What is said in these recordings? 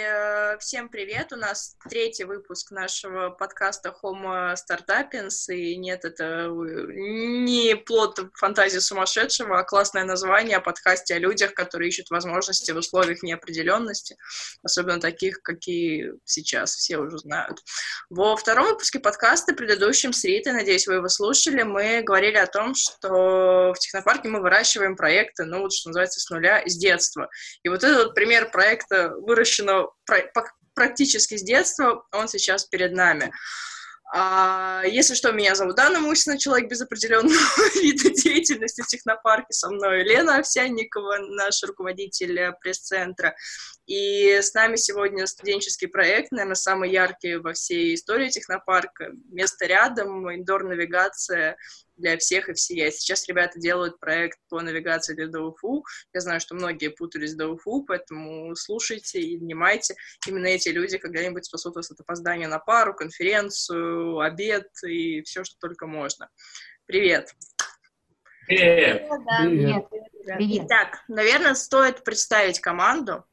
э, всем привет! У нас третий выпуск нашего подкаста Homo Startuppins, и нет, это не плод фантазии сумасшедшего, а классное название о подкасте о людях, которые ищут возможности в условиях неопределенности, особенно таких, какие сейчас все уже знают. Во втором выпуске подкаста, предыдущем с Ритой, надеюсь, вы его слушали, мы говорили о том, что в технопарке мы выращиваем проекты, ну вот, что называется, с нуля, с детства. И вот этот пример проекта выращено практически с детства, он сейчас перед нами. А, если что, меня зовут Дана Мусина, человек без определенного вида деятельности в технопарке. Со мной Лена Овсянникова, наш руководитель пресс-центра. И с нами сегодня студенческий проект, наверное, самый яркий во всей истории технопарка. Место рядом, индор-навигация для всех и всея. Сейчас ребята делают проект по навигации для ДУФУ. Я знаю, что многие путались с ДУФУ, поэтому слушайте и внимайте. Именно эти люди когда-нибудь спасут вас от опоздания на пару, конференцию, обед и все, что только можно. Привет! Привет! Привет! Привет! Итак, наверное, стоит представить команду.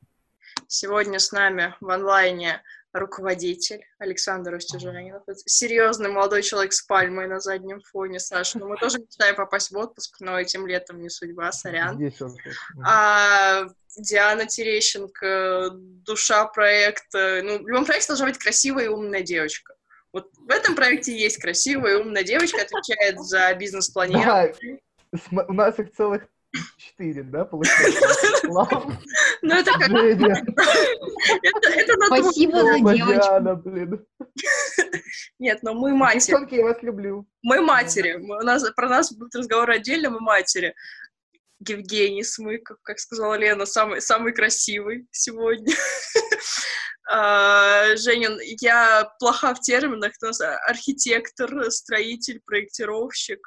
Сегодня с нами в онлайне руководитель Александр Устюжанинов. Серьезный молодой человек с пальмой на заднем фоне, Саша. Ну, мы тоже мечтаем попасть в отпуск, но этим летом не судьба, сорян. А, Диана Терещенко, душа проекта. Ну, в любом проекте должна быть красивая и умная девочка. Вот в этом проекте есть красивая и умная девочка, отвечает за бизнес-планирование. Да, у нас их целых четыре, да, получается? Ну, это как... Спасибо за девочку. Нет, но мы матери. Девчонки, я вас люблю. Мы матери. У нас, про нас будет разговор отдельно, мы матери. Евгений Смыков, как сказала Лена, самый, самый красивый сегодня. Uh, Женин, я плоха в терминах, архитектор, строитель, проектировщик,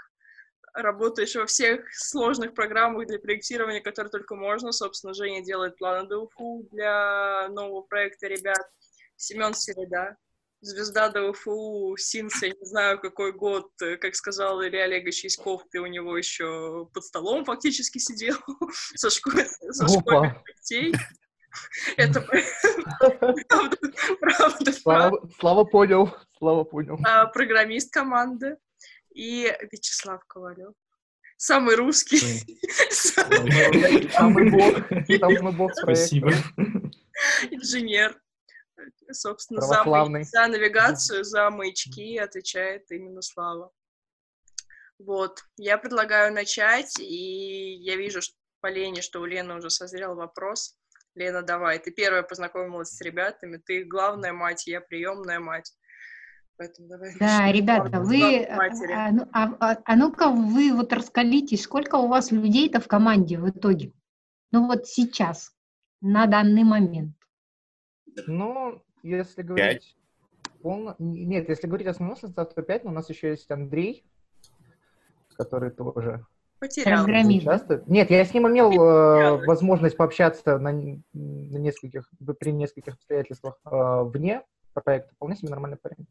работаешь во всех сложных программах для проектирования, которые только можно. Собственно, Женя делает планы ДУФУ для нового проекта ребят. Семен Середа, звезда ДУФУ, Синс, я не знаю, какой год, как сказал Илья Олегович Яськов, ты у него еще под столом фактически сидел со, школьных детей. Это правда, правда. Слава, слава понял, слава понял. А, программист команды и Вячеслав Ковалев. Самый русский. Самый бог. Самый бог Спасибо. Инженер. Собственно, за, за навигацию, за маячки отвечает именно Слава. Вот. Я предлагаю начать, и я вижу что, по Лене, что у Лены уже созрел вопрос. Лена, давай. Ты первая познакомилась с ребятами, ты главная мать, я приемная мать. Поэтому давай да, ребята, вы, а, ну, а, а, а ну-ка вы вот раскалитесь, сколько у вас людей-то в команде в итоге? Ну вот сейчас, на данный момент. Ну, если говорить... Полно... Нет, если говорить основной состав, то 5, но у нас еще есть Андрей, который тоже Потерял. Нет, я с ним имел э, возможность пообщаться на, на нескольких, при нескольких обстоятельствах э, вне проекта. Вполне себе нормальный парень.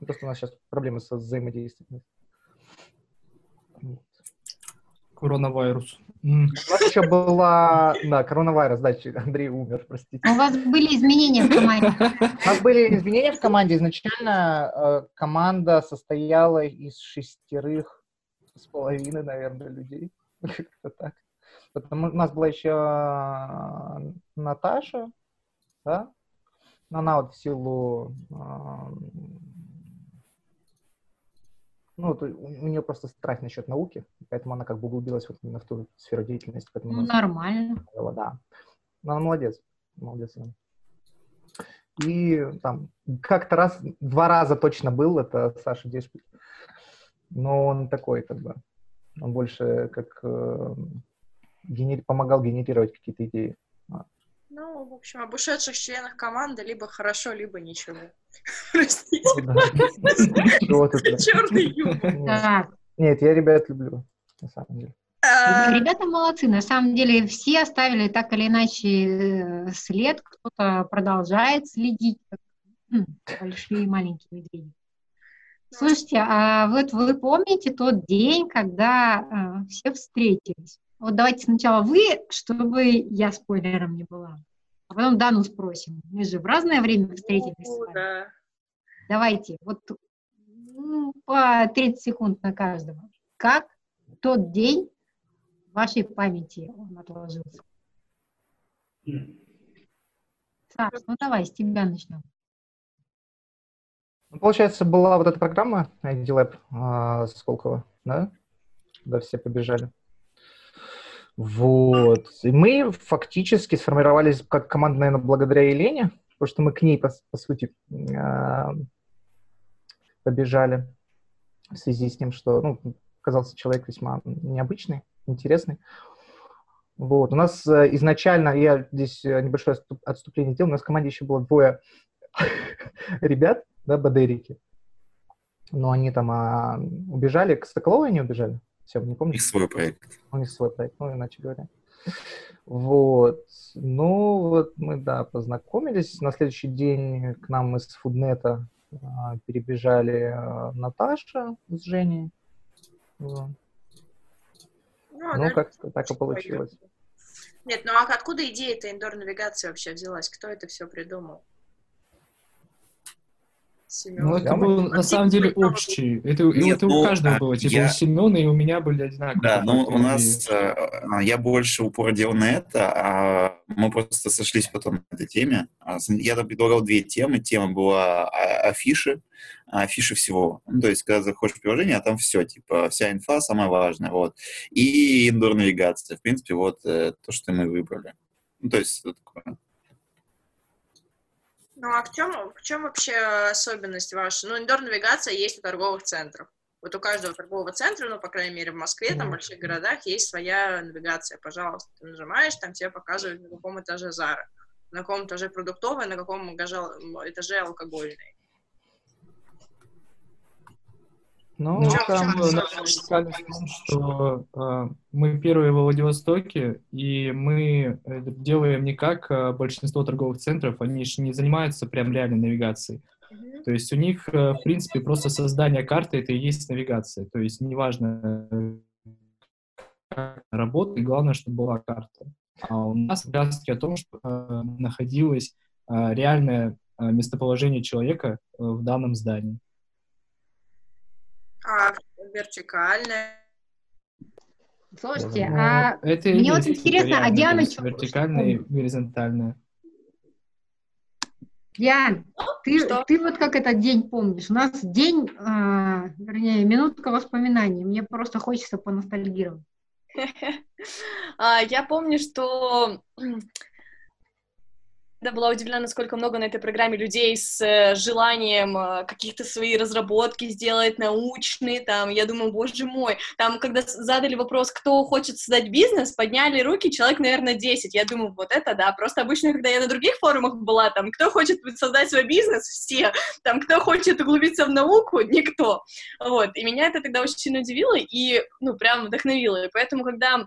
Ну, просто у нас сейчас проблемы со взаимодействием. Коронавирус. У нас еще была, да, коронавирус, да, Андрей умер, простите. У вас были изменения в команде? У нас были изменения в команде. Изначально э, команда состояла из шестерых с половиной, наверное, людей. Как-то так. Потому у нас была еще э, Наташа, да? Она вот в силу э, ну, то, у, у нее просто страх насчет науки, поэтому она как бы углубилась вот именно в ту сферу деятельности. Поэтому ну, нормально. Было, да. Но она молодец. Молодец. И там как-то раз, два раза точно был, это Саша Дешпиль. Но он такой, как бы, он больше как э, генер... помогал генерировать какие-то идеи. Ну, в общем, об ушедших членах команды либо хорошо, либо ничего. Простите. Черный юмор. Нет, я ребят люблю, на самом деле. А, ребята молодцы, на самом деле все оставили так или иначе э, след, кто-то продолжает следить, большие и маленькие медведи. Слушайте, а вот вы помните тот день, когда э, все встретились? Вот давайте сначала вы, чтобы я спойлером не была. А потом Дану спросим. Мы же в разное время встретились с вами. Да. Давайте, вот ну, по 30 секунд на каждого. Как тот день в вашей памяти он отложился? Саш, ну давай, с тебя начнем. Ну, получается, была вот эта программа ID Lab а, Сколково, да? Куда все побежали. Вот. И мы фактически сформировались как команда, наверное, благодаря Елене, потому что мы к ней, по, по сути, а, побежали в связи с тем, что ну, оказался человек весьма необычный, интересный. Вот. У нас э, изначально, я здесь э, небольшое отступление сделал, у нас в команде еще было двое ребят, да, бадерики. Но они там а, убежали, к Соколовой они убежали? Все, не помню. У них свой проект. У них свой проект, ну, иначе говоря. Вот. Ну, вот мы, да, познакомились. На следующий день к нам из Фуднета а, перебежали а, Наташа с Женей. Вот. Ну, Ну, как так и получилось. Нет, ну а откуда идея этой индор-навигации вообще взялась? Кто это все придумал? Семен. Ну, это был на самом деле общий. Это, Нет, это у ну, каждого а, было. Типа я- у Семена и у меня были одинаковые. Да, ну какие-то у нас, э, я больше упор делал на это, а мы просто сошлись потом на этой теме. А, Я там предлагал две темы. Тема была а- афиши, а афиши всего. Ну, то есть, когда заходишь в приложение, а там все, типа, вся инфа самая важная, вот. И индор-навигация. В принципе, вот э, то, что мы выбрали. Ну, то есть, это такое. Ну а в чем, в чем вообще особенность ваша? Ну, индор-навигация есть у торговых центров. Вот у каждого торгового центра, ну, по крайней мере, в Москве, там, в больших городах, есть своя навигация. Пожалуйста, ты нажимаешь, там тебе показывают, на каком этаже Зара, на каком этаже продуктовый, на каком этаже, этаже алкогольный. Ну, чё- там э, наша уникальность в том, что э, мы первые во Владивостоке, и мы это делаем не как э, большинство торговых центров, они же не занимаются прям реальной навигацией. То есть у них, э, в принципе, просто создание карты — это и есть навигация. То есть неважно, э, как работает, главное, чтобы была карта. А у нас как раз-таки о том, что э, находилось э, реальное э, местоположение человека э, в данном здании. Вертикальная? Слушайте, Ну, а Это и мне вот интересно, а Диана то есть чё- вертикальная и горизонтальная. Диан, ты, что? ты вот как этот день помнишь? У нас день, а, вернее, минутка воспоминаний. Мне просто хочется поностальгировать. А, Я помню, что я была удивлена, насколько много на этой программе людей с э, желанием э, каких-то свои разработки сделать, научные, там, я думаю, боже мой, там, когда задали вопрос, кто хочет создать бизнес, подняли руки, человек, наверное, 10, я думаю, вот это да, просто обычно, когда я на других форумах была, там, кто хочет создать свой бизнес, все, там, кто хочет углубиться в науку, никто, вот, и меня это тогда очень сильно удивило и, ну, прям вдохновило, и поэтому, когда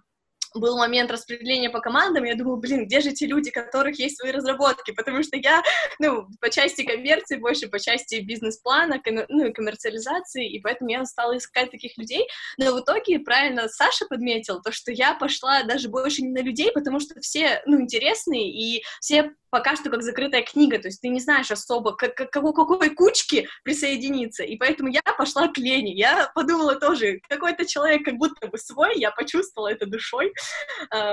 был момент распределения по командам, я думаю, блин, где же те люди, у которых есть свои разработки, потому что я, ну, по части коммерции, больше по части бизнес-плана, ну, и коммерциализации, и поэтому я стала искать таких людей, но в итоге, правильно Саша подметил, то, что я пошла даже больше не на людей, потому что все, ну, интересные, и все пока что как закрытая книга, то есть ты не знаешь особо, к, к кого, какой кучке присоединиться, и поэтому я пошла к Лене, я подумала тоже, какой-то человек как будто бы свой, я почувствовала это душой,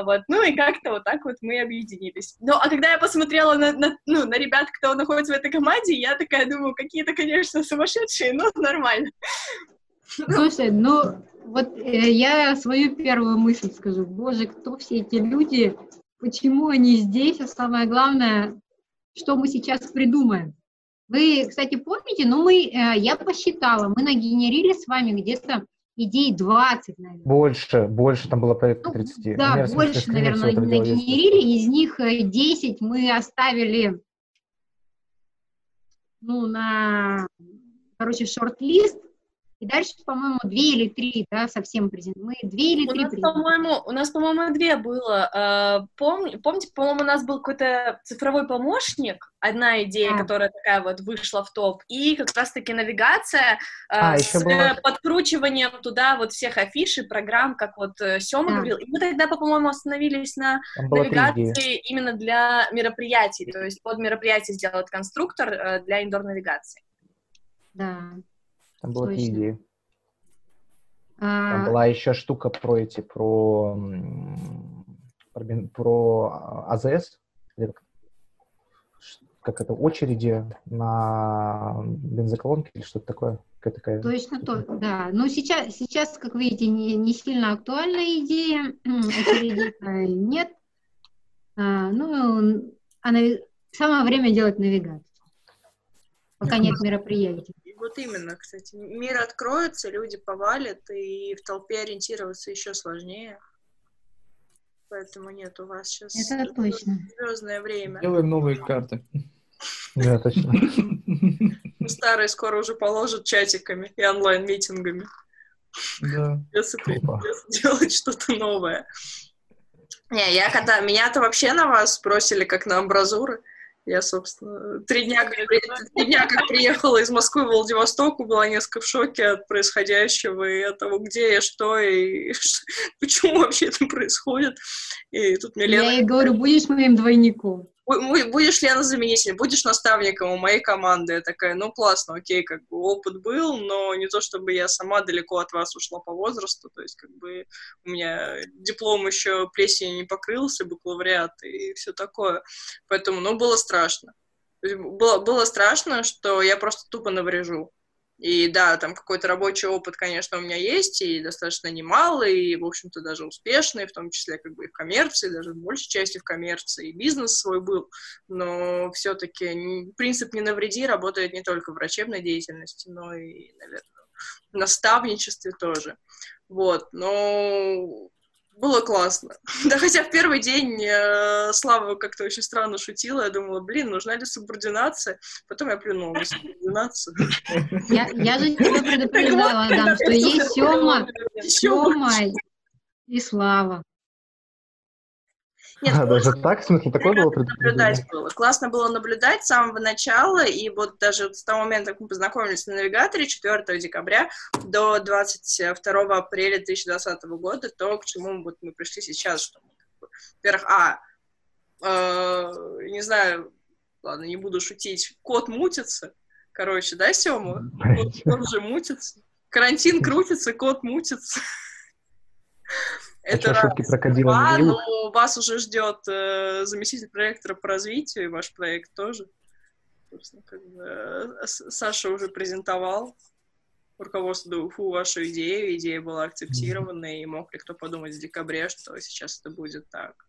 вот, ну и как-то вот так вот мы объединились. Ну, а когда я посмотрела на, на, ну, на ребят, кто находится в этой команде, я такая думаю, какие-то, конечно, сумасшедшие, но нормально. Слушай, ну вот э, я свою первую мысль скажу. Боже, кто все эти люди, почему они здесь, а самое главное, что мы сейчас придумаем. Вы, кстати, помните, ну мы, э, я посчитала, мы нагенерили с вами где-то идей 20, наверное. Больше, больше, там было порядка Ну, 30. Да, У меня, в смысле, больше, скрины наверное, дела есть. нагенерили, из них э, 10 мы оставили, ну, на, короче, шорт-лист, И дальше, по-моему, две или три, да, совсем презентации. Мы две или у три нас, по-моему, У нас, по-моему, две было. А, Пом... Помните, по-моему, у нас был какой-то цифровой помощник, одна идея, а. которая такая вот вышла в топ, и как раз-таки навигация а, с было... подкручиванием туда вот всех афиш и программ, как вот э, Сёма а. говорил. И мы тогда, по-моему, остановились на навигации именно для мероприятий, то есть под мероприятие сделать конструктор э, для индор-навигации. Да. Там три идеи. Там а... была еще штука про эти, про, про, про АЗС, как это, очереди на бензоколонке или что-то такое. Какая такая... Точно то, да. Но сейчас, сейчас, как видите, не, не сильно актуальная идея, очереди нет. А, ну, а нави... самое время делать навигацию, пока нет мероприятий. Вот именно, кстати. Мир откроется, люди повалят, и в толпе ориентироваться еще сложнее. Поэтому нет, у вас сейчас Это точно. звездное время. Делаем новые карты. Да, точно. Старые скоро уже положат чатиками и онлайн-митингами. Да. Если делать что-то новое. Не, я когда... Меня-то вообще на вас спросили, как на амбразуры. Я, собственно, три дня, как, три дня как приехала из Москвы в Владивосток, была несколько в шоке от происходящего и от того, где я, что и почему вообще это происходит. И тут мне Лена... Я ей говорю, будешь моим двойником будешь Лена заменитель, будешь наставником у моей команды. Я такая, ну классно, окей, как бы опыт был, но не то, чтобы я сама далеко от вас ушла по возрасту, то есть как бы у меня диплом еще плесенью не покрылся, бакалавриат и все такое. Поэтому, ну, было страшно. Было, было страшно, что я просто тупо наврежу. И да, там какой-то рабочий опыт, конечно, у меня есть, и достаточно немалый, и, в общем-то, даже успешный, в том числе как бы и в коммерции, даже в большей части в коммерции, и бизнес свой был, но все-таки принцип «не навреди» работает не только в врачебной деятельности, но и, наверное, в наставничестве тоже. Вот, но было классно. Да, хотя в первый день э, Слава как-то очень странно шутила. Я думала, блин, нужна ли субординация? Потом я плюнула на субординацию. Я, я же тебя предупреждала, Адам, что есть Сёма, Сёма и Слава. Нет, а, даже так, в смысле, такое было наблюдать было. Классно было наблюдать с самого начала, и вот даже с того момента, как мы познакомились на навигаторе 4 декабря до 22 апреля 2020 года, то, к чему вот мы пришли сейчас, что мы, во-первых, а, э, не знаю, ладно, не буду шутить, кот мутится, короче, да, Сёма? Кот, кот же мутится. Карантин крутится, кот мутится. Это шутки крокодила а, ну, вас уже ждет э, заместитель проектора по развитию, и ваш проект тоже. Собственно, как бы, э, Саша уже презентовал руководству ДУФУ вашу идею, идея была акцептирована, и мог ли кто подумать в декабре, что сейчас это будет так.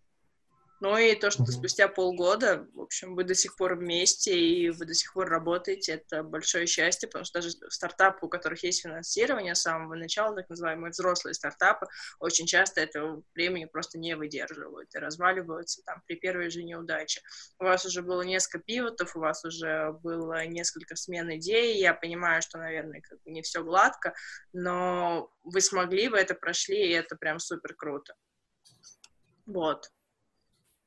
Ну и то, что спустя полгода, в общем, вы до сих пор вместе и вы до сих пор работаете, это большое счастье, потому что даже стартапы, у которых есть финансирование с самого начала, так называемые взрослые стартапы, очень часто этого времени просто не выдерживают и разваливаются там при первой же неудаче. У вас уже было несколько пивотов, у вас уже было несколько смен идей, я понимаю, что, наверное, как бы не все гладко, но вы смогли, вы это прошли, и это прям супер круто. Вот.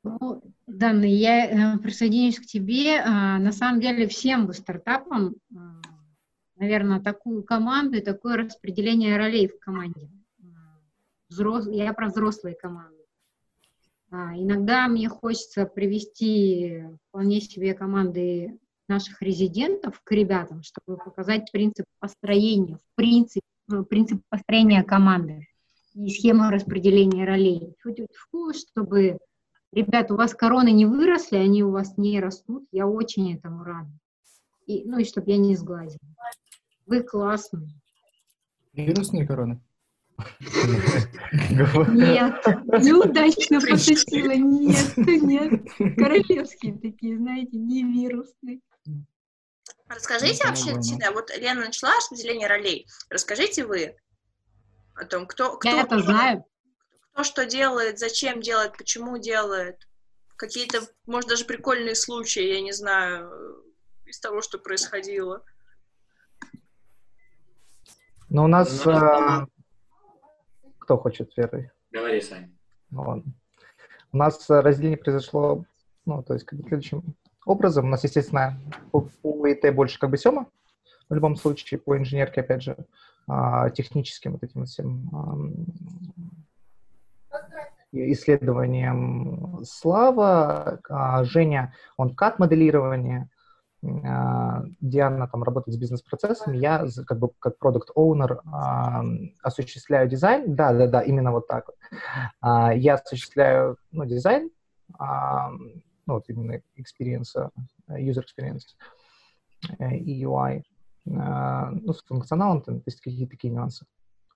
Ну, Данна, я э, присоединюсь к тебе. А, на самом деле всем бы стартапам, а, наверное, такую команду и такое распределение ролей в команде. Взрос... Я про взрослые команды. А, иногда мне хочется привести вполне себе команды наших резидентов к ребятам, чтобы показать принцип построения, в принцип, ну, принцип построения команды и схему распределения ролей. Чтобы Ребята, у вас короны не выросли, они у вас не растут. Я очень этому рада. И, ну и чтобы я не сглазила. Вы классные. Вирусные короны? Нет, неудачно пошутила. Нет, нет. Королевские такие, знаете, не вирусные. Расскажите вообще, всегда, вот Лена начала распределение ролей. Расскажите вы о том, кто... кто я это знаю кто что делает, зачем делает, почему делает. Какие-то, может, даже прикольные случаи, я не знаю, из того, что происходило. Но у нас... Ну, а, Кто хочет первый? Говори, Сань. Ну, ладно. У нас разделение произошло, ну, то есть, как бы следующим образом. У нас, естественно, по, по ИТ больше как бы Сема, в любом случае, по инженерке, опять же, а, техническим вот этим всем ам, исследованиям Слава, а Женя, он кат-моделирование, а, Диана там работает с бизнес-процессами, я как бы как продукт оунер осуществляю дизайн, да, да, да, именно вот так вот. А, Я осуществляю ну, дизайн, а, ну вот именно experience, user experience э, и UI, а, ну с функционалом, там есть какие-то такие нюансы,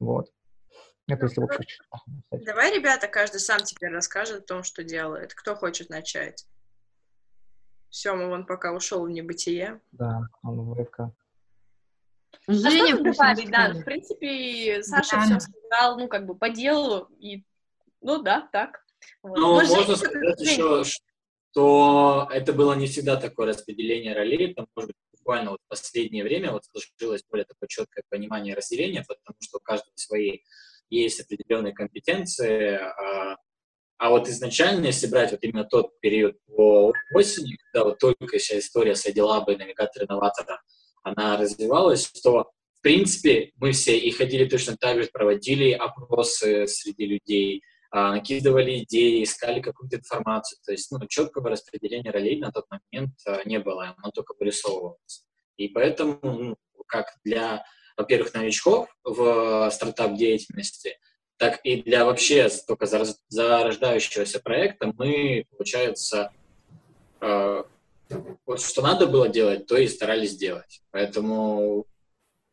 вот. Это если чертах написать. Давай, ребята, каждый сам теперь расскажет о том, что делает. Кто хочет начать? Сема вон пока ушел в небытие. Да, он в ВК. А Женя, пусть добавить, да, в принципе, Саша Диана. все сказал, ну, как бы, по делу, и, ну, да, так. Вот. Ну, Может, можно Женя сказать еще, что это было не всегда такое распределение ролей, там, может быть, буквально вот в последнее время вот сложилось более такое четкое понимание разделения, потому что у каждого свои есть определенные компетенции, а, а вот изначально, если брать вот именно тот период по осени, когда вот только вся история с ID-Lab и навигатор инноватора, она развивалась, то, в принципе, мы все и ходили точно так же, проводили опросы среди людей, а, накидывали идеи, искали какую-то информацию. То есть, ну, четкого распределения ролей на тот момент а, не было, оно только вырисовывалось. И поэтому, ну, как для, во-первых, новичков в стартап-деятельности, так и для вообще только зарождающегося проекта мы, получается, э, вот что надо было делать, то и старались делать. Поэтому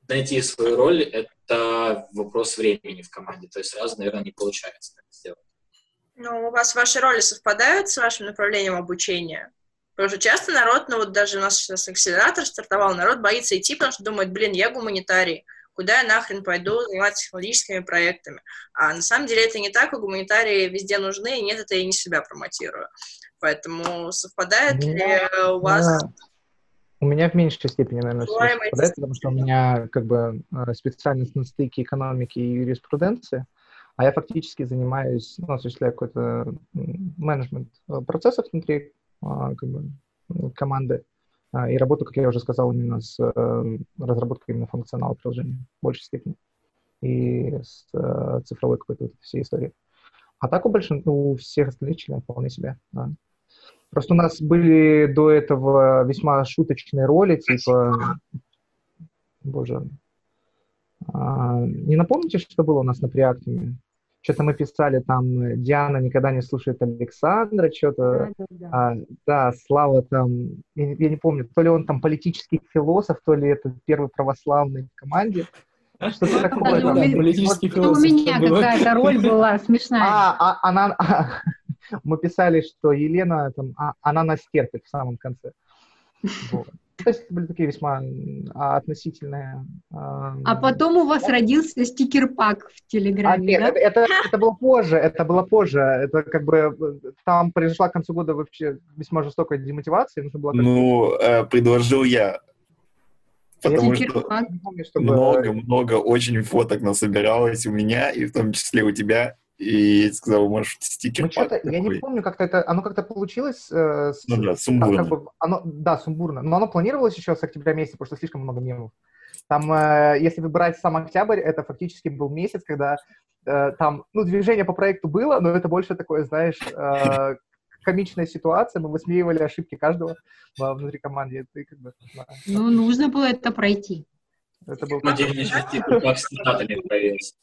найти свою роль — это вопрос времени в команде. То есть сразу, наверное, не получается так сделать. Ну, у вас ваши роли совпадают с вашим направлением обучения? Потому что часто народ, ну вот даже у нас сейчас акселератор стартовал, народ боится идти, потому что думает, блин, я гуманитарий, куда я нахрен пойду заниматься технологическими проектами? А на самом деле это не так, и гуманитарии везде нужны, и нет, это я не себя промотирую. Поэтому совпадает У ли меня- у вас... Да. У меня в меньшей степени, наверное, совпадает, потому что у меня как бы э, специальность на стыке экономики и юриспруденции, а я фактически занимаюсь, ну, осуществляю какой-то менеджмент э, процессов внутри как бы, м, команды а, и работаю, как я уже сказал, именно с э, разработкой именно функционала приложения в большей степени и с э, цифровой какой-то вот всей истории. А так у большинства, у всех остальных членов вполне себе, да. Просто у нас были до этого весьма шуточные роли, типа... Боже. А, не напомните, что было у нас на приактуме? Что-то мы писали там, э, Диана никогда не слушает Александра, что-то... Да, да, да. А, да, Слава там, я, не- я не помню, то ли он там политический философ, то ли это первый православный в команде. Что-то такое. Да, там. у меня- политический Ну, у философ. меня какая-то роль была смешная. А, а, она, мы писали, что Елена, там, а, она нас терпит в самом конце. Вот. То есть это были такие весьма а, относительные... а, А потом у вас родился стикер-пак в а, Телеграме, нет, да? это, это, это было позже, это было позже. Это как бы э, там произошла к концу года вообще весьма жестокая демотивация. Нужно было как-то- Ну, э, предложил я. Потому что Стикер-пак. не помню, чтобы... много-много очень фоток насобиралось у меня, и в том числе у тебя. И я сказал, может, стикер Ну, что-то, я не помню, как-то это, оно как-то получилось, э, с- Ну да, сумбурно. как бы, оно, да, сумбурно, но оно планировалось еще с октября месяца, потому что слишком много мемов. Там, э, если выбирать сам октябрь, это фактически был месяц, когда э, там, ну, движение по проекту было, но это больше такое, знаешь, э, комичная ситуация, мы высмеивали ошибки каждого во- внутри команды, это как бы, да, Ну, нужно было это пройти. это был... Отдельный стикер с цитатами появился.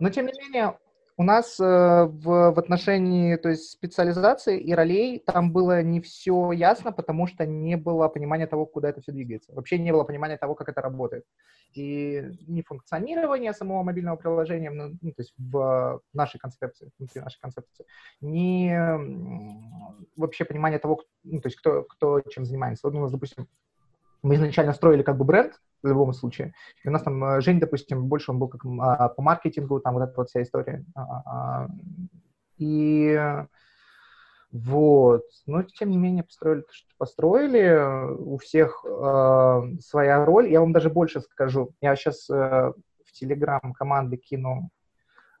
Но, тем не менее, у нас э, в, в отношении то есть, специализации и ролей там было не все ясно, потому что не было понимания того, куда это все двигается. Вообще не было понимания того, как это работает. И не функционирование самого мобильного приложения, ну, ну, то есть в нашей концепции, внутри нашей концепции, не вообще понимание того, ну, то есть кто, кто чем занимается. Вот у нас, допустим, мы изначально строили как бы бренд в любом случае, и у нас там э, Жень, допустим, больше он был как а, по маркетингу, там вот эта вот вся история. А, а, И э, вот, но тем не менее построили то, что построили. У всех э, своя роль. Я вам даже больше скажу. Я сейчас в Телеграм команды кину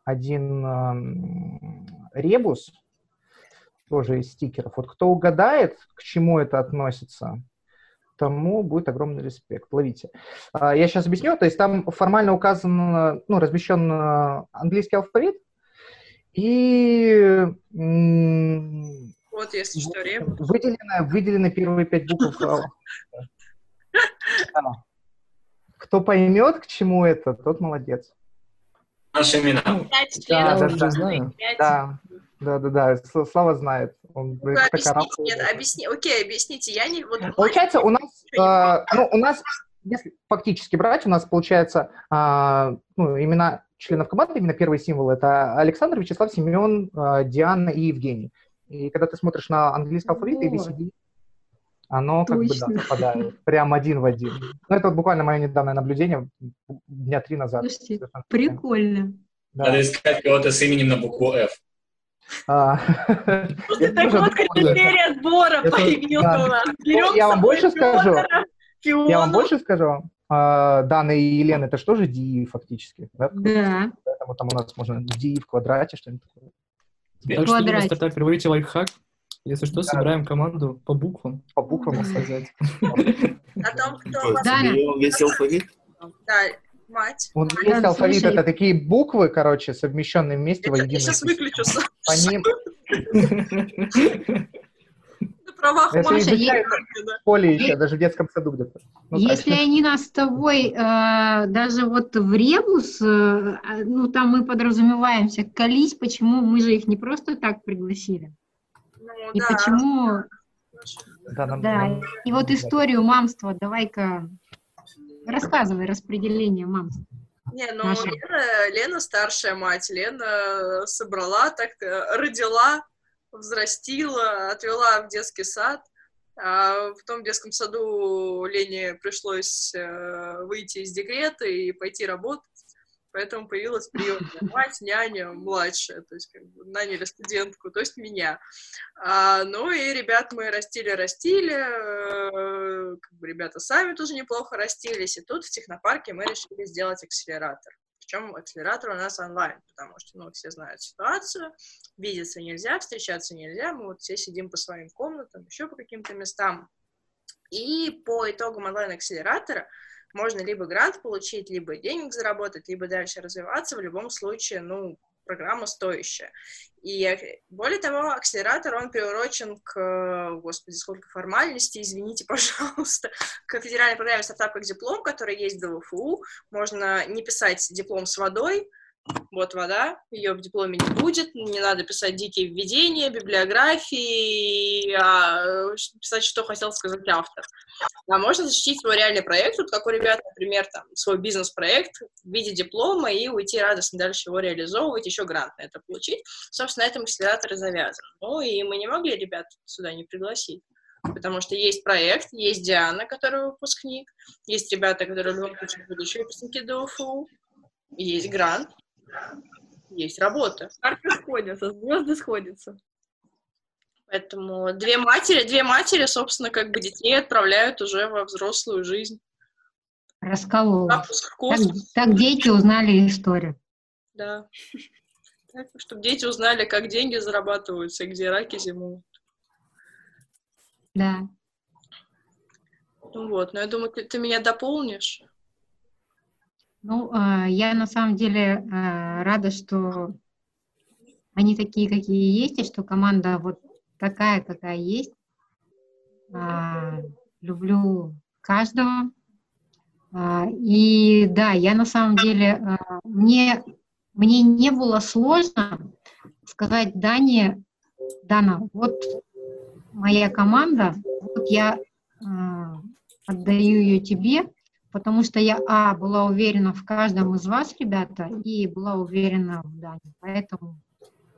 один эм, ребус, тоже из стикеров. Вот кто угадает, к чему это относится, тому будет огромный респект. Ловите. А, я сейчас объясню. То есть там формально указан, ну, размещен э, английский алфавит, и вот, если что, ребус. Выделены, выделены первые пять букв. Кто поймет, к чему это, тот молодец. Наши имена. Пять Да, членов. да. Да, Слава знает. Он Ну, объясните, орал. нет, объясни, окей, объясните, я не... Вот, Получается, у нас, э, ну, у нас, если фактически брать, у нас получается а, ну, имена членов команды, именно первые символы, это Александр, Вячеслав, Семен, а, Диана и Евгений. И когда ты смотришь на английский алфавит, Вот. ABCD, оно как бы, да, Точно. совпадает. Прям один в один. Ну, это вот буквально мое недавнее наблюдение, дня три назад. Слушайте, прикольно. Да. Надо искать кого-то с именем на букву F. А, Слушай, я так тоже вот критерий отбора появился да. у нас. Ну, я вам больше скажу. Я вам больше скажу. А, Дана и Елена, это что же DI фактически? Да? Да. Поэтому там у нас можно DI в квадрате, что-нибудь такое. Так что, Квадрате. любые стартаперы, ловите лайфхак. Если что, собираем команду по буквам, По буквам. так сказать. О том, кто. Да. Весь алфавит. Да, мать. Вот мать. есть алфавит, слушай. это такие буквы, короче, совмещенные вместе в Я единую. сейчас выключу сам. По ним, правах это Да. в школе еще, даже в детском саду где-то. Ну, так. Если они нас с тобой э, даже вот в ребус, э, а, ну там мы подразумеваемся, колись, почему мы же их не просто так пригласили. Ну, И да. почему, Да, нам- да, нам- и вот историю мамства, давай-ка рассказывай распределение мамства. Не, ну. Лена, Лена старшая мать. Лена собрала, так э, родила, взрастила, отвела в детский сад. А в том детском саду Лене пришлось э, выйти из декрета и пойти работать. Поэтому появилась приемная мать, няня, младшая, то есть как бы наняли студентку, то есть меня. А, ну и ребят мы растили-растили, э, как бы ребята сами тоже неплохо растились, и тут в технопарке мы решили сделать акселератор. Причем акселератор у нас онлайн, потому что, ну, все знают ситуацию, видеться нельзя, встречаться нельзя, мы вот все сидим по своим комнатам, еще по каким-то местам. И по итогам онлайн-акселератора можно либо грант получить, либо денег заработать, либо дальше развиваться. В любом случае, ну, программа стоящая. И более того, акселератор, он приурочен к, господи, сколько формальностей, извините, пожалуйста, к федеральной программе «Стартап как диплом», которая есть в ДВФУ. Можно не писать диплом с водой, вот вода, ее в дипломе не будет, не надо писать дикие введения, библиографии, а, э, писать, что хотел сказать автор. А можно защитить свой реальный проект, вот как у ребят, например, там, свой бизнес-проект в виде диплома и уйти радостно дальше его реализовывать, еще грант на это получить. Собственно, на этом акселератор и завязан. Ну, и мы не могли ребят сюда не пригласить. Потому что есть проект, есть Диана, которая выпускник, есть ребята, которые в любом случае будущие выпускники ДУФУ, есть грант, есть работа. Карты сходятся, звезды сходятся. Поэтому две матери, две матери, собственно, как бы детей отправляют уже во взрослую жизнь. В Так, так дети узнали историю. да. Так, чтобы дети узнали, как деньги зарабатываются и где раки зимуют. Да. Ну вот, но я думаю, ты, ты меня дополнишь. Ну, э, я на самом деле э, рада, что они такие, какие есть, и что команда вот такая, какая есть. А, Люблю каждого. А, И да, я на самом деле, мне, мне не было сложно сказать Дане, Дана, вот моя команда, вот я отдаю ее тебе, потому что я, а, была уверена в каждом из вас, ребята, и была уверена в Дане. Поэтому,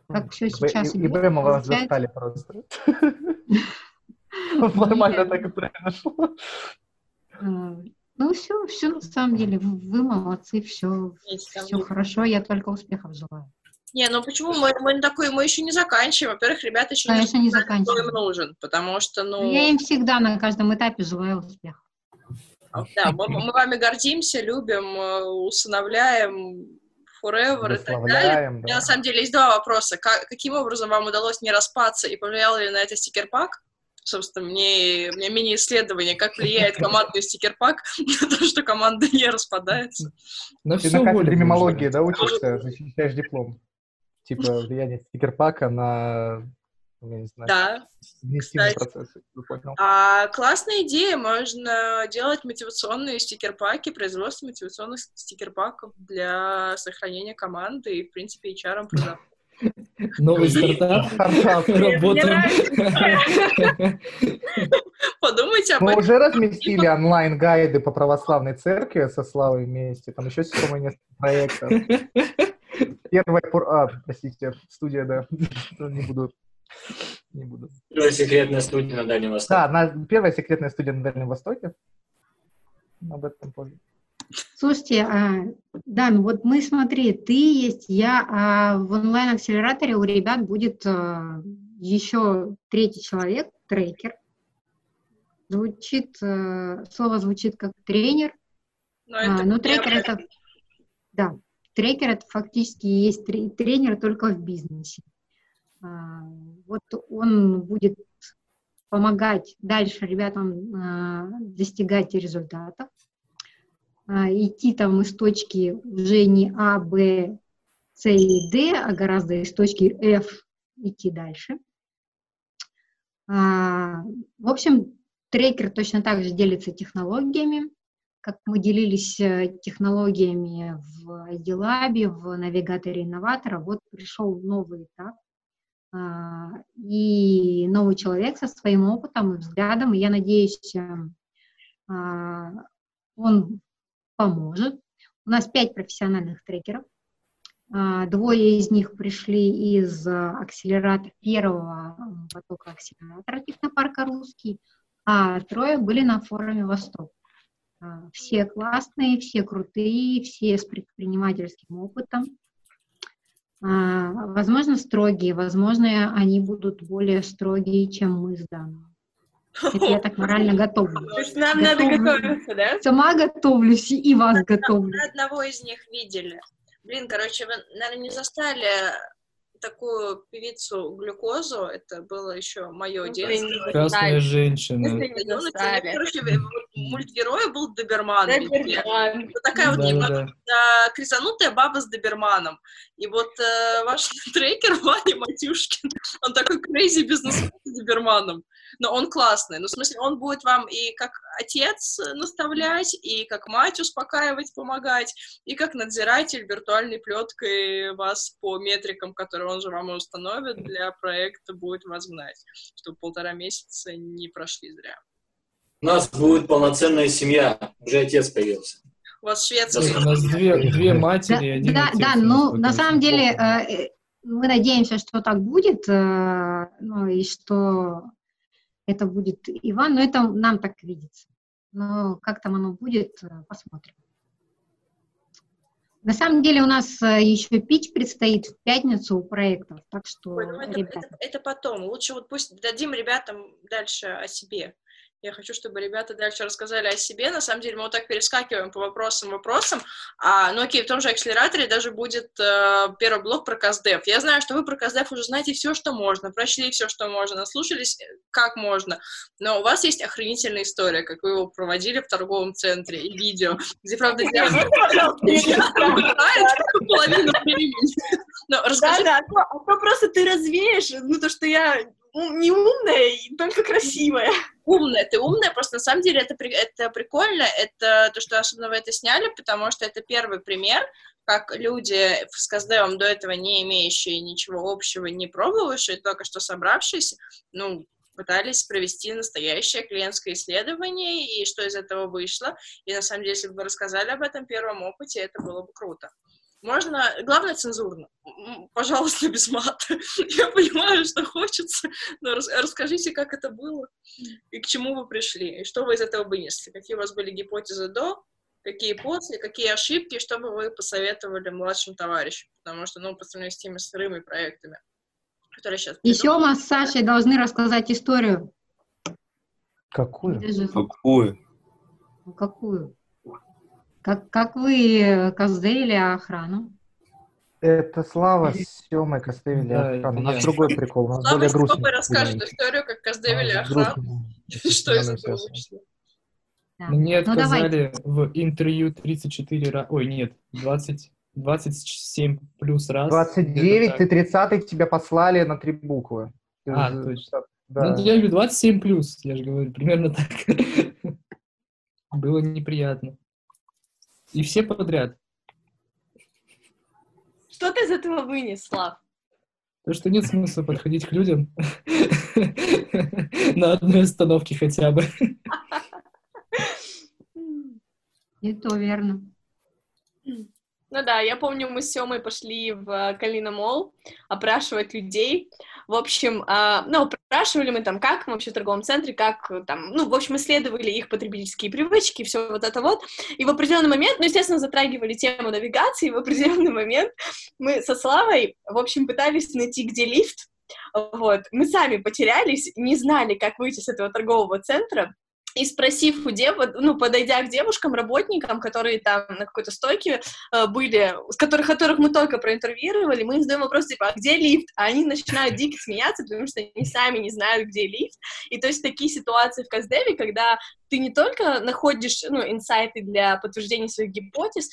как все сейчас И, и идет, Б мы вас застали просто. Нормально так и произошло. Э, Ну, все, все на самом деле, вы молодцы, все, все хорошо, я только успехов желаю. Не, ну почему мы, мы такой, мы еще не заканчиваем. Во-первых, ребята еще Конечно, не кто им заканчиваем. нужен, потому что, ну, Я им всегда на каждом этапе желаю успеха. Да, мы, мы вами гордимся, любим, э, усыновляем forever и так далее. Да. У меня на самом деле есть два вопроса. Как, каким образом вам удалось не распаться и повлиял ли на это стикер-пак? Собственно, мне, у меня мини-исследование, как влияет командный стикер-пак на то, что команда не распадается. Но Ты на кафедре мимологии, да, учишься, защищаешь диплом? Типа влияние стикер-пака на я не знаю. Да. Процессы, а, классная идея, можно делать мотивационные стикер-паки, производство мотивационных стикер-паков для сохранения команды и, в принципе, HR продавать. Новый стартап. Работаем. Подумайте об этом. Мы уже разместили онлайн-гайды по православной церкви со Славой вместе. Там еще сегодня несколько проектов. Первая... А, простите, студия, да. Не буду не буду. Первая секретная студия на Дальнем Востоке. Да, на, первая секретная студия на Дальнем Востоке. Об этом позже. Слушайте, а, да, ну вот мы, смотри, ты есть, я, а в онлайн-акселераторе у ребят будет а, еще третий человек, трекер. Звучит, а, слово звучит как тренер. Но, а, но трекер это, да, трекер это фактически есть тренер только в бизнесе. А, вот он будет помогать дальше ребятам а, достигать результатов, а, идти там из точки уже не А, Б, С и Д, а гораздо из точки F идти дальше. В общем, трекер точно так же делится технологиями, как мы делились э, технологиями в ID Lab, в навигаторе инноватора, вот пришел новый этап, а, и новый человек со своим опытом и взглядом. И я надеюсь, эм, а, он поможет. У нас пять профессиональных трекеров. А, двое из них пришли из акселератора, первого потока акселератора технопарка «Русский», а трое были на форуме «Восток». Все классные, все крутые, все с предпринимательским опытом. А, возможно, строгие, возможно, они будут более строгие, чем мы с Даном. Это я так морально готовлю. То есть нам готовлю. надо готовиться, да? Сама готовлюсь и вас готовлю. Мы одного из них видели. Блин, короче, вы, наверное, не застали такую певицу глюкозу, это было еще мое ну, детство. Красная женщина. Ну, короче, мультгерой был Доберман. Доберман. такая вот да, да. кризанутая баба с Доберманом. И вот э, ваш трекер Ваня Матюшкин, он такой крейзи бизнесмен с Доберманом но он классный. Ну, в смысле, он будет вам и как отец наставлять, и как мать успокаивать, помогать, и как надзиратель виртуальной плеткой вас по метрикам, которые он же вам установит, для проекта будет вас гнать, чтобы полтора месяца не прошли зря. У нас будет полноценная семья, уже отец появился. У вас шведский. У нас две, две матери и один Да, отец, да, ну, на самом деле, э, мы надеемся, что так будет, э, ну, и что это будет Иван, но это нам так видится. Но как там оно будет, э, посмотрим. На самом деле у нас э, еще пич предстоит в пятницу у проектов, так что, Ой, ну это, это, это потом. Лучше вот пусть дадим ребятам дальше о себе. Я хочу, чтобы ребята дальше рассказали о себе. На самом деле мы вот так перескакиваем по вопросам, вопросам. А, ну окей, в том же акселераторе даже будет э, первый блок про КАЗДЕФ. Я знаю, что вы про КАЗДЕФ уже знаете все, что можно, прочли все, что можно, наслушались, э, как можно. Но у вас есть охренительная история, как вы его проводили в торговом центре и видео, где, правда, половину времени. Да-да, а то просто ты развеешь, ну то, что я не умная, только красивая. Умная, ты умная, просто на самом деле это, это прикольно, это то, что особенно вы это сняли, потому что это первый пример, как люди с Каздевом до этого не имеющие ничего общего, не пробовавшие, только что собравшиеся, ну, пытались провести настоящее клиентское исследование, и что из этого вышло. И на самом деле, если бы вы рассказали об этом первом опыте, это было бы круто. Можно, главное, цензурно. Пожалуйста, без мата. Я понимаю, что хочется, но расскажите, как это было и к чему вы пришли, и что вы из этого вынесли, какие у вас были гипотезы до, какие после, какие ошибки, что бы вы посоветовали младшим товарищам, потому что, ну, по сравнению с теми сырыми проектами, которые сейчас... Еще мы с Сашей должны рассказать историю. Какую? Какую? Какую? Как, как вы каздевили охрану? Это Слава с Семой костылили Да, охрану. У нас другой прикол. У нас Слава более грустный. расскажет фильм. историю, как А, охрану. грустный. Что из этого вышло? Да. Мне Ну, давайте. отказали в интервью 34 раза. Ой, нет, 20, 27 плюс раз. 29, Где-то ты так. 30 тебя послали на три буквы. Ты А, же- точно. Да. Ну, я говорю, 27 плюс, я же говорю, примерно так. Было неприятно. И все подряд. Что ты из этого вынес, Слав? То, что нет смысла подходить к людям на одной остановке хотя бы. И то верно. Ну да, я помню, мы с Семой пошли в Калина Мол опрашивать людей. В общем, а, ну, опрашивали мы там, как вообще в торговом центре, как там, ну, в общем, исследовали их потребительские привычки, все вот это вот. И в определенный момент, ну, естественно, затрагивали тему навигации, в определенный момент мы со Славой, в общем, пытались найти, где лифт, вот. Мы сами потерялись, не знали, как выйти с этого торгового центра, и спросив у дев, ну, подойдя к девушкам, работникам, которые там на какой-то стойке э, были, с которых, которых мы только проинтервьюировали, мы им задаем вопрос, типа, а где лифт? А они начинают дико смеяться, потому что они сами не знают, где лифт. И то есть такие ситуации в Каздеве, когда ты не только находишь, ну, инсайты для подтверждения своих гипотез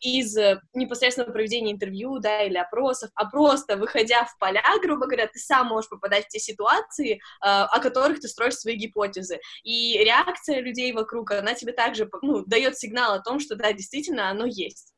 из э, непосредственно проведения интервью, да, или опросов, а просто выходя в поля, грубо говоря, ты сам можешь попадать в те ситуации, э, о которых ты строишь свои гипотезы. И реакция людей вокруг, она тебе также, ну, дает сигнал о том, что, да, действительно, оно есть.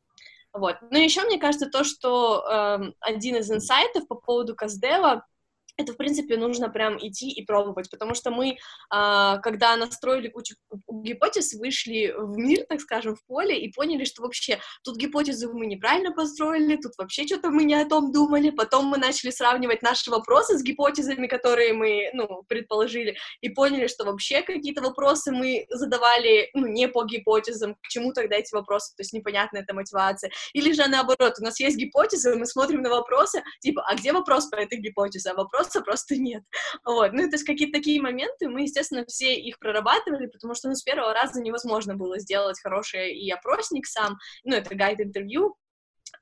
Вот. Ну, еще мне кажется то, что эм, один из инсайтов по поводу Каздева, это, в принципе, нужно прям идти и пробовать, потому что мы, а, когда настроили кучу гипотез, вышли в мир, так скажем, в поле, и поняли, что вообще тут гипотезу мы неправильно построили, тут вообще что-то мы не о том думали, потом мы начали сравнивать наши вопросы с гипотезами, которые мы, ну, предположили, и поняли, что вообще какие-то вопросы мы задавали, ну, не по гипотезам, к чему тогда эти вопросы, то есть непонятная эта мотивация, или же наоборот, у нас есть гипотезы, мы смотрим на вопросы, типа, а где вопрос по этой гипотезе, а вопроса просто нет, вот, ну, то есть какие-то такие моменты, мы, естественно, все их прорабатывали, потому что, ну, с первого раза невозможно было сделать хороший и опросник сам, ну, это гайд-интервью,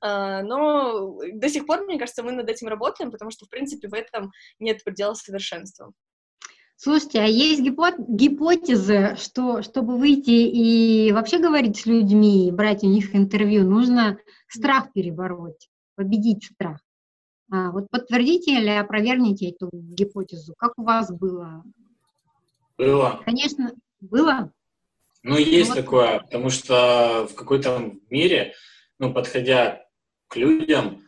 а, но до сих пор, мне кажется, мы над этим работаем, потому что, в принципе, в этом нет предела совершенства. Слушайте, а есть гипо- гипотезы, что чтобы выйти и вообще говорить с людьми, и брать у них интервью, нужно страх перебороть, победить страх. А, вот подтвердите или опровергните эту гипотезу. Как у вас было? Было. Конечно, было. Ну, есть вот. такое, потому что в какой-то мере, ну, подходя к людям,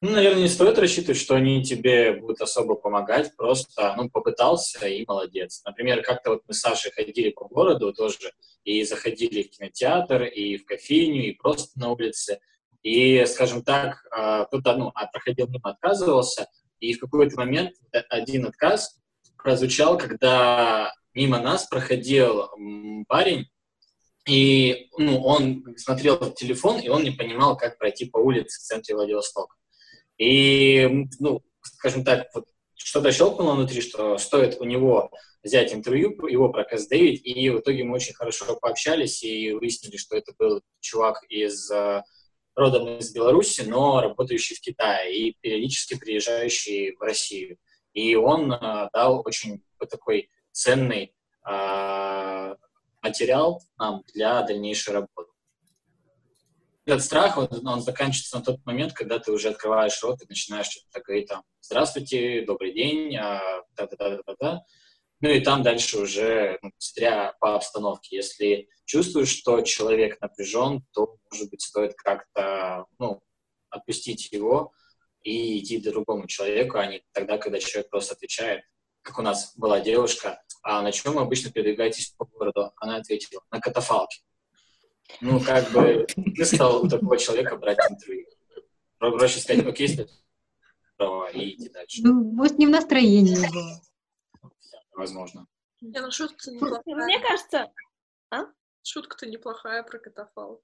ну, наверное, не стоит рассчитывать, что они тебе будут особо помогать, просто, ну, попытался и молодец. Например, как-то вот мы с Сашей ходили по городу тоже, и заходили в кинотеатр, и в кофейню, и просто на улице, и, скажем так, а, кто-то, ну, а, проходил мимо, отказывался, и в какой-то момент один отказ прозвучал, когда мимо нас проходил парень, и ну, он смотрел в телефон, и он не понимал, как пройти по улице в центре Владивостока. И, ну, скажем так, вот что-то щелкнуло внутри, что стоит у него взять интервью, его про КС-9, и в итоге мы очень хорошо пообщались и выяснили, что это был чувак из э, родом из Беларуси, но работающий в Китае и периодически приезжающий в Россию. И он э, дал очень такой ценный э, материал нам для дальнейшей работы. Этот страх, он, он заканчивается на тот момент, когда ты уже открываешь рот и начинаешь что-то говорить там «Здравствуйте», «Добрый день», а, да-да-да-да-да. Ну и там дальше уже, ну, смотря по обстановке, если чувствуешь, что человек напряжен, то, может быть, стоит как-то, ну, отпустить его и идти к другому человеку, а не тогда, когда человек просто отвечает, как у нас была девушка, а на чем вы обычно передвигаетесь по городу? Она ответила, на катафалке. Ну, как бы, ты стал у такого человека брать интервью. Проще сказать, окей, и идти дальше. Ну, может, не в настроении было. Возможно. Не, ну шутка-то неплохая. Мне кажется, Шутка-то неплохая про катафалк.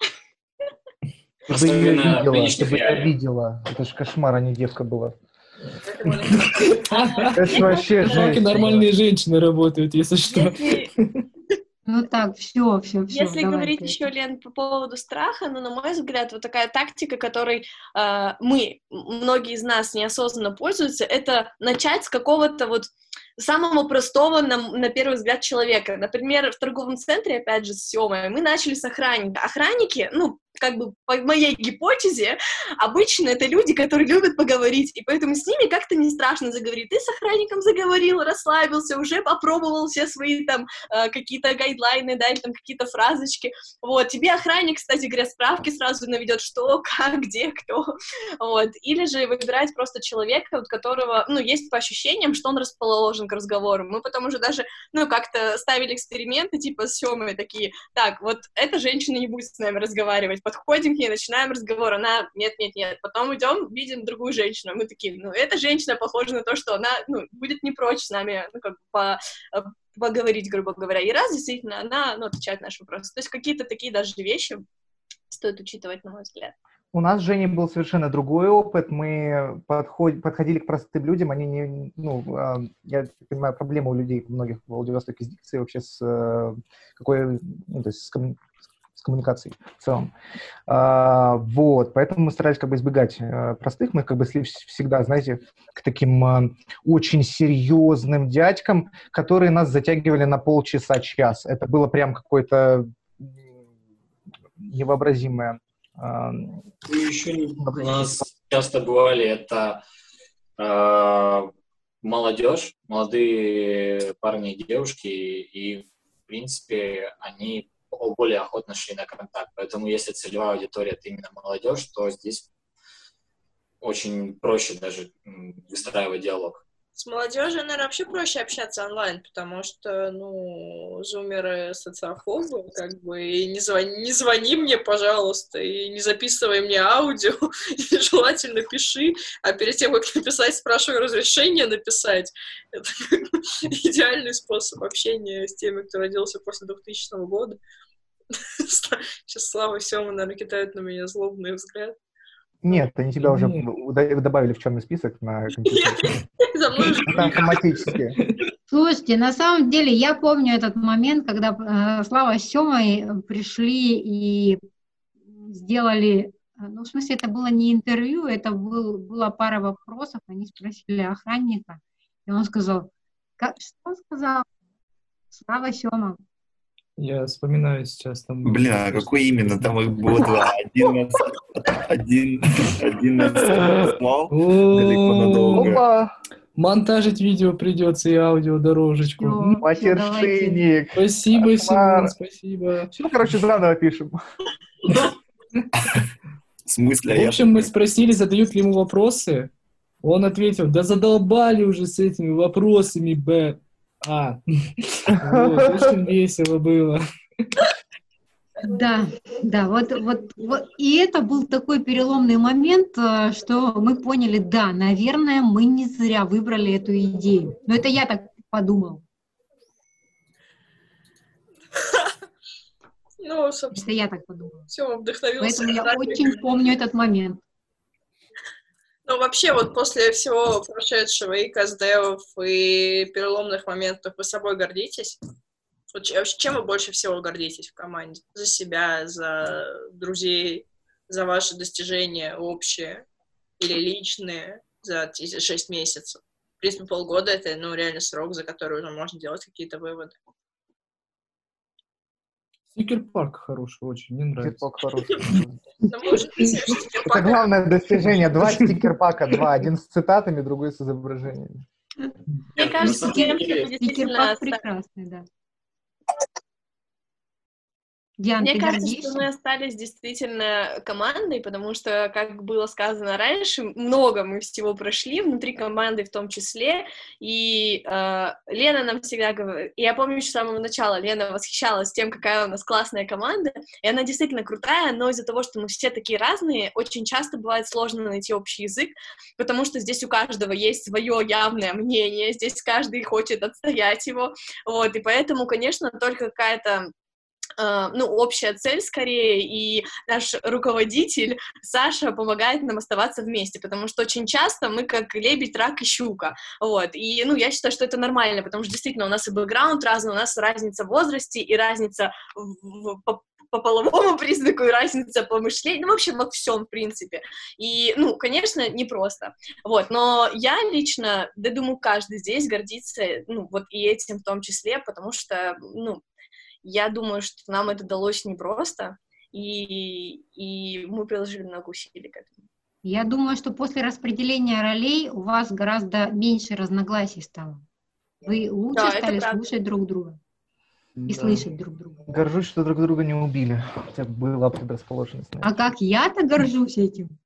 Ты ее видела, ты нынешних бы ее реалиях. видела. Это ж кошмар, а не девка была. Это вообще жесть. нормальные женщины работают, если что. Ну так, все, все, все. Если говорить еще, Лен, по поводу страха, ну, на мой взгляд, вот такая тактика, которой э, мы, многие из нас неосознанно пользуются, это начать с какого-то вот самого простого, на, на первый взгляд, человека. Например, в торговом центре, опять же, с Семой, мы начали с охранника. Охранники, ну, как бы по моей гипотезе, обычно это люди, которые любят поговорить, и поэтому с ними как-то не страшно заговорить. Ты с охранником заговорил, расслабился, уже попробовал все свои там э, какие-то гайдлайны, да, или там какие-то фразочки. Вот, тебе охранник, кстати говоря, справки сразу наведет, что, как, где, кто. Вот. Или же выбирать просто человека, у которого, ну, есть по ощущениям, что он расположен к разговору. Мы потом уже даже, ну, как-то ставили эксперименты, типа, с Семой такие, так, вот эта женщина не будет с нами разговаривать, подходим к ней, начинаем разговор, она, нет-нет-нет, потом идем, видим другую женщину, мы такие, ну, эта женщина похожа на то, что она, ну, будет не прочь с нами, ну, как по, э, поговорить, грубо говоря, и раз, действительно, она, ну, отвечает на наши вопросы. То есть какие-то такие даже вещи стоит учитывать, на мой взгляд. У нас с Женей был совершенно другой опыт. Мы подход, подходили к простым людям, они не, ну, э, я понимаю, проблема у людей многих в Владивостоке с дикцией вообще с э, какой, ну, то есть с, коммуникацией в целом. А, вот, поэтому мы старались как бы избегать а, простых, мы как бы шли всегда, знаете, к таким а, очень серьезным дядькам, которые нас затягивали на полчаса-час. Это было прям какое-то невообразимое. А, ну, еще не... у нас часто бывали это а, молодежь, молодые парни и девушки, и, в принципе, они более охотно шли на контакт. Поэтому если целевая аудитория — это именно молодежь, то здесь очень проще даже выстраивать диалог. С молодежью, наверное, вообще проще общаться онлайн, потому что, ну, зумеры социофобы, как бы, и не звони, не звони мне, пожалуйста, и не записывай мне аудио, и желательно пиши, а перед тем, как написать, спрашивай разрешение написать. Это идеальный способ общения с теми, кто родился после 2000 года. Сейчас Слава Сема, наверное, кидают на меня злобный взгляд. Нет, они тебя уже добавили в черный список на компьютере. Автоматически. Слушайте, на самом деле я помню этот момент, когда э, Слава с Семой пришли и сделали, э, ну, в смысле, это было не интервью, это был, была пара вопросов, они спросили охранника, и он сказал, как, что он сказал? Слава Сема, я вспоминаю сейчас там... Бля, а какой именно? Там их было два. Один нас, один, один нас слал далеко надолго. Монтажить видео придется и аудио дорожечку. Матершинник. Спасибо, Симон, спасибо. Все, короче, заново пишем. В смысле? В общем, мы спросили, задают ли ему вопросы. Он ответил, да задолбали уже с этими вопросами, Б. А, вот, очень весело было. Да, да, вот, вот, вот, и это был такой переломный момент, э, что мы поняли, да, наверное, мы не зря выбрали эту идею. Но это я так подумал. Ну, собственно. Это я так подумала. Все, вдохновился. Поэтому я очень помню этот момент. Ну, вообще, вот после всего прошедшего и каздевов, и переломных моментов, вы собой гордитесь? Вот чем вы больше всего гордитесь в команде? За себя, за друзей, за ваши достижения общие или личные за эти шесть месяцев? В принципе, полгода — это, ну, реально срок, за который уже можно делать какие-то выводы. Стикер-парк хороший очень, мне нравится. Стикер-парк хороший. Это главное достижение. Два стикер-пака, два. Один с цитатами, другой с изображениями. Мне кажется, стикер-пак прекрасный, да. Диана, Мне кажется, гордишься? что мы остались действительно командой, потому что, как было сказано раньше, много мы всего прошли, внутри команды в том числе, и э, Лена нам всегда говорит, я помню еще с самого начала, Лена восхищалась тем, какая у нас классная команда, и она действительно крутая, но из-за того, что мы все такие разные, очень часто бывает сложно найти общий язык, потому что здесь у каждого есть свое явное мнение, здесь каждый хочет отстоять его, вот, и поэтому, конечно, только какая-то ну, общая цель скорее, и наш руководитель Саша помогает нам оставаться вместе, потому что очень часто мы как лебедь, рак и щука, вот, и, ну, я считаю, что это нормально, потому что действительно у нас и бэкграунд разный, у нас разница в возрасте и разница в, в, по, по половому признаку и разница по мышлению, ну, в общем, во всем, в принципе. И, ну, конечно, непросто. Вот, но я лично, да, думаю, каждый здесь гордится, ну, вот и этим в том числе, потому что, ну, я думаю, что нам это далось непросто, и, и мы приложили много усилий к этому. Я думаю, что после распределения ролей у вас гораздо меньше разногласий стало. Вы лучше Да, стали слушать друг друга и Да. слышать друг друга. Горжусь, что друг друга не убили. Хотя была предрасположенность. А как я-то горжусь этим.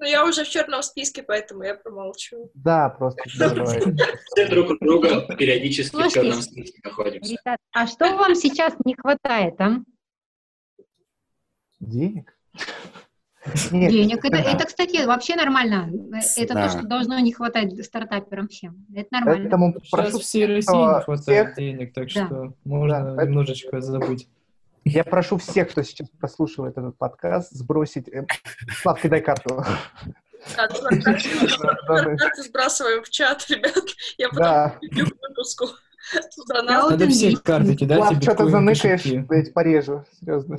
Ну, я уже в черном списке, поэтому я промолчу. Да, просто. Все друг у друга периодически в черном списке находимся. Ребят, а что вам сейчас не хватает, а? Денег? Нет, Денег. Это, да. это, кстати, вообще нормально. Это Да. то, что должно не хватать стартаперам всем. Это нормально. Поэтому Сейчас прошу всей России не хватает всех- денег, так Да. что можно Да. немножечко забыть. Я прошу всех, кто сейчас прослушивает этот подкаст, сбросить... э, Слав, кидай карту. Да, давай, Да, карты сбрасываем в чат, ребят. Я потом Да, иду к выпуску. Надо. все карты кидать Слав, что-то заныкаешь, блядь, порежу, серьезно.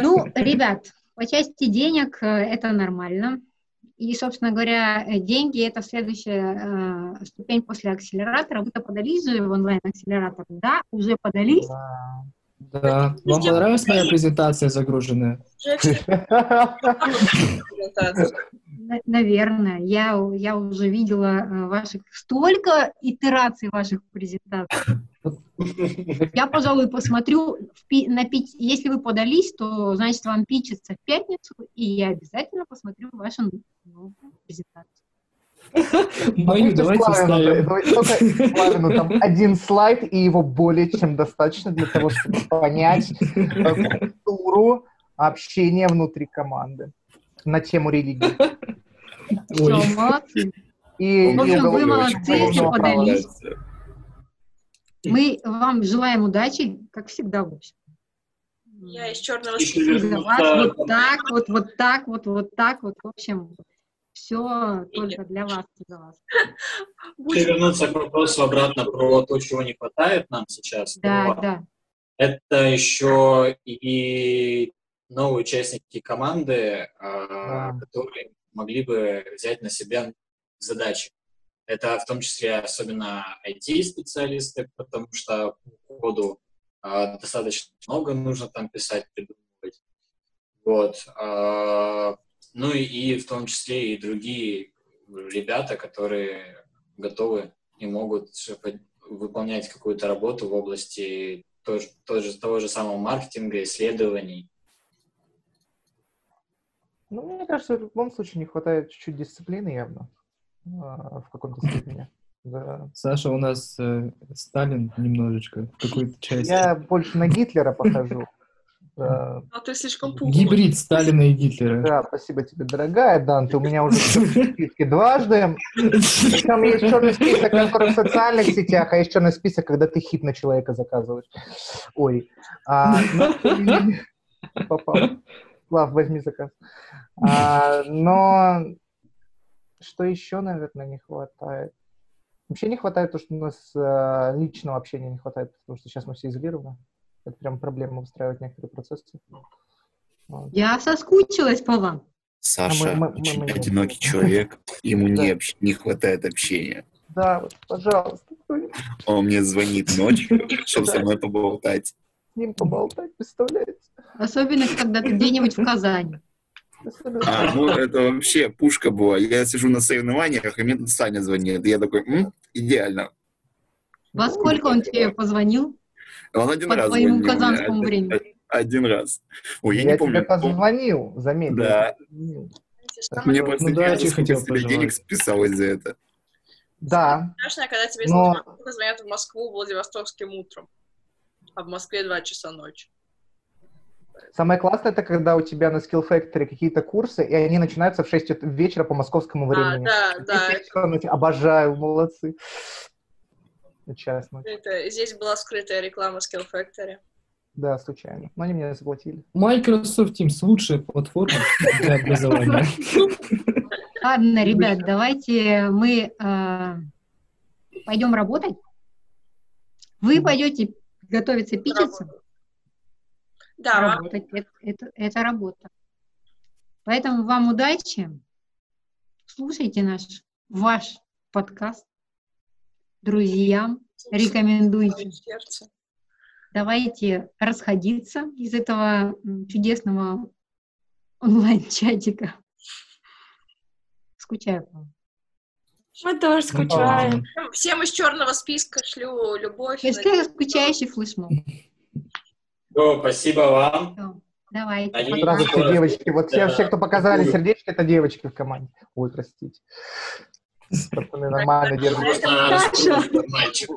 Ну, ребят, по части денег э, это нормально. И, собственно говоря, э, деньги — это следующая э, ступень после акселератора. Вы-то подались в онлайн-акселератор? Да, уже подались? Да. Вам понравилась моя презентация загруженная? Наверное. Я, у- я уже видела э, ваших столько итераций ваших презентаций. Я, пожалуй, посмотрю, на пи- если вы подались, то, значит, вам пичется в пятницу, и я обязательно посмотрю вашу новую презентацию. Мою давайте Славину, ставим. давай только Славину там один слайд, и его более чем достаточно для того, чтобы понять э, культуру общения внутри команды на тему религии. Все, Ой. молодцы. И, В общем, вы молодцы, подались. Мы вам желаем удачи, как всегда, в общем. Я из черного списка. За вас вот так, вот, вот так, вот, вот так, вот, в общем, все только для вас и за вас. Если вернуться к вопросу обратно про то, чего не хватает нам сейчас, Да, то да. это еще и новые участники команды, а, Да. которые могли бы взять на себя задачи. Это в том числе особенно IT-специалисты, потому что по коду а, достаточно много нужно там писать, придумывать. Вот. а, ну и, и в том числе и другие ребята, которые готовы и могут выполнять какую-то работу в области тоже, тоже, того же самого маркетинга, исследований. Ну, мне кажется, в любом случае не хватает чуть-чуть дисциплины явно. а, В каком-то степени. Да. Саша у нас э, Сталин немножечко в какой-то части. Я больше на Гитлера похожу. А ты слишком пухлый. Гибрид Сталина и Гитлера. Да, спасибо тебе, дорогая, Дан, ты у меня уже в списке дважды. Причем есть черный список, который в социальных сетях, а есть черный список, когда ты хит на человека заказываешь. Ой. А, ну, попал. Слав, возьми заказ. А, но что еще, наверное, не хватает? Вообще не хватает то, что у нас э, личного общения не хватает, потому что сейчас мы все изолированы. Это прям проблема выстраивать некоторые процессы. Вот. Я соскучилась по вам. Саша А мы- мы- мы- очень мы не одинокий можем. человек, ему не, Да. общ- не хватает общения. Да, вот, пожалуйста, Он мне звонит ночью, чтобы со мной поболтать. с ним поболтать, представляете? Особенно, когда ты где-нибудь в Казани. Особенно- А, ну это вообще пушка была. Я сижу на соревнованиях, и мне тут Саня звонит. И я такой, «М, идеально. Во сколько он тебе позвонил? Он один По раз твоему казанскому один- времени. Один раз. Ой, я, Я, не помню. тебе позвонил, заметь. я Да. позвонил. Мне Ну, просто да, интересно, очень сколько хотел с тебя пожелать. денег списалось за это. Да, страшно, когда тебе Но- звонят в Москву Владивостокским утром, а в Москве 2 часа ночи. самое классное, это когда у тебя на Skill Factory какие-то курсы, и они начинаются в 6 ут- вечера по московскому А, времени. да, да. Я ночь Обожаю, молодцы. Ночи. Это, здесь была скрытая реклама Skill Factory. Да, случайно. Но они меня заплатили. Microsoft Teams лучшая платформа для образования. Ладно, ребят, давайте мы э, пойдем работать. Вы пойдете готовиться, пичиться. Да, Работать. Это, это, это работа. Поэтому вам удачи. Слушайте наш, ваш подкаст. Друзьям рекомендуйте. Давайте расходиться из этого чудесного онлайн-чатика. Скучаю по вам. Мы тоже скучаем. Всем из черного списка шлю любовь. Хэштег скучающий флешмоб. О, спасибо вам. Всё, Давайте. Все скоро- девочки. Вот все, Да. все, кто показали сердечко, это девочки в команде. Ой, простите. Пацаны нормально держат. Просто мальчик.